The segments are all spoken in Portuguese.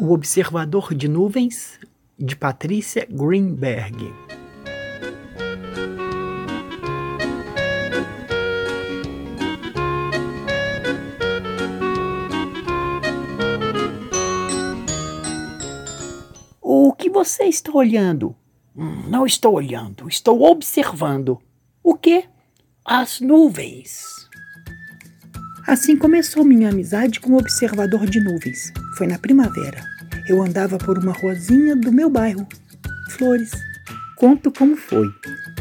O Observador de Nuvens, de Patrícia Greenberg. O que você está olhando? Hum, não estou olhando, estou observando. O que? As nuvens. Assim começou minha amizade com o observador de nuvens. Foi na primavera. Eu andava por uma ruazinha do meu bairro. Flores. Conto como foi.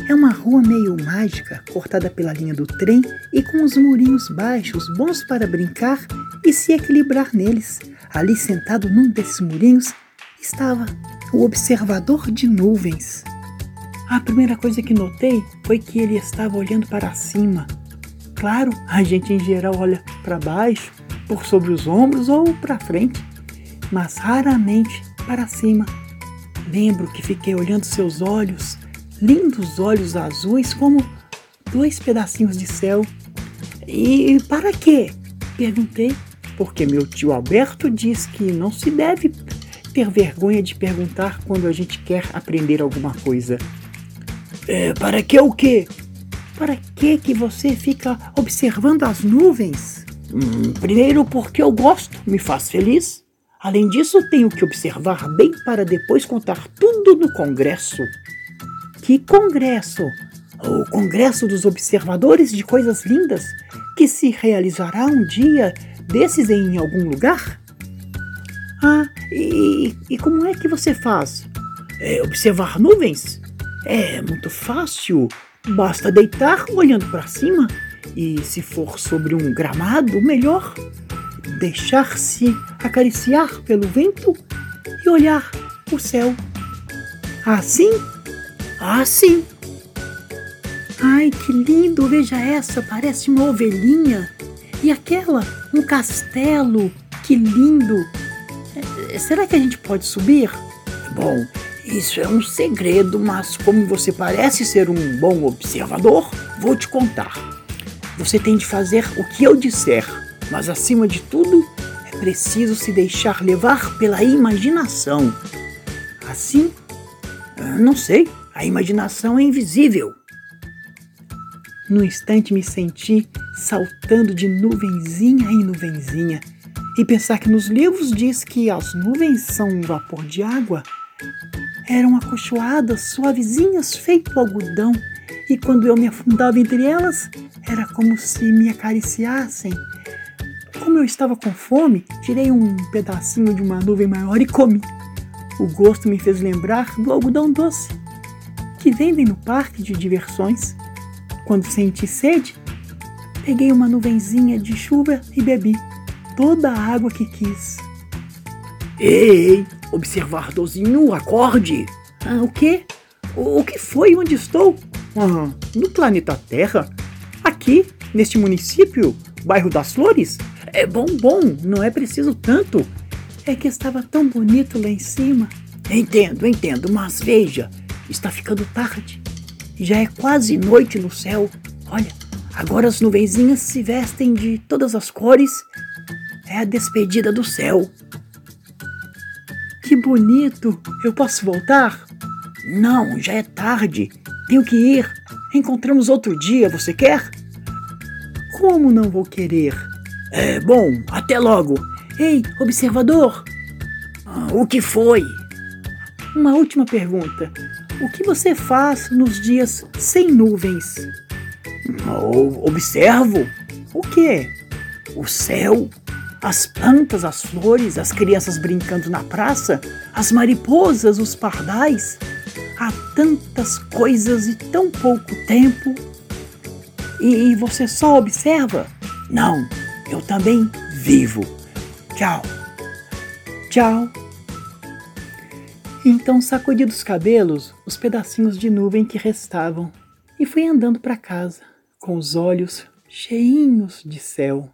É uma rua meio mágica, cortada pela linha do trem e com os murinhos baixos, bons para brincar e se equilibrar neles. Ali sentado num desses murinhos estava o observador de nuvens. A primeira coisa que notei foi que ele estava olhando para cima. Claro, a gente em geral olha para baixo, por sobre os ombros ou para frente, mas raramente para cima. Lembro que fiquei olhando seus olhos, lindos olhos azuis como dois pedacinhos de céu. E para quê? Perguntei, porque meu tio Alberto diz que não se deve ter vergonha de perguntar quando a gente quer aprender alguma coisa. É, para que o quê? Para que que você fica observando as nuvens? Hum, primeiro porque eu gosto, me faz feliz. Além disso, tenho que observar bem para depois contar tudo no congresso. Que congresso? O Congresso dos Observadores de Coisas Lindas, que se realizará um dia desses em algum lugar? Ah, e, e como é que você faz? É observar nuvens? É muito fácil. Basta deitar olhando para cima e, se for sobre um gramado, melhor. Deixar-se acariciar pelo vento e olhar o céu. Assim? Assim. Ai, que lindo! Veja essa, parece uma ovelhinha. E aquela, um castelo. Que lindo! É, será que a gente pode subir? Bom, isso é um segredo, mas como você parece ser um bom observador, vou te contar. Você tem de fazer o que eu disser, mas acima de tudo, é preciso se deixar levar pela imaginação. Assim? Ah, não sei, a imaginação é invisível. No instante me senti saltando de nuvenzinha em nuvenzinha. E pensar que nos livros diz que as nuvens são um vapor de água eram acolchoadas, suavezinhas, feito algodão, e quando eu me afundava entre elas, era como se me acariciassem. Como eu estava com fome, tirei um pedacinho de uma nuvem maior e comi. O gosto me fez lembrar do algodão doce, que vendem no parque de diversões. Quando senti sede, peguei uma nuvenzinha de chuva e bebi toda a água que quis. Ei, observadorzinho, acorde! Ah, o quê? O, o que foi? Onde estou? Ah, no planeta Terra? Aqui, neste município, bairro das Flores? É bom, bom, não é preciso tanto. É que estava tão bonito lá em cima. Entendo, entendo, mas veja, está ficando tarde. Já é quase noite no céu. Olha, agora as nuvenzinhas se vestem de todas as cores. É a despedida do céu. Que bonito! Eu posso voltar? Não, já é tarde. Tenho que ir. Encontramos outro dia, você quer? Como não vou querer? É bom, até logo. Ei, observador! Ah, o que foi? Uma última pergunta. O que você faz nos dias sem nuvens? Eu observo. O que? O céu as plantas, as flores, as crianças brincando na praça, as mariposas, os pardais. Há tantas coisas e tão pouco tempo. E, e você só observa? Não, eu também vivo. Tchau. Tchau. Então sacudi dos cabelos os pedacinhos de nuvem que restavam e fui andando para casa, com os olhos cheinhos de céu.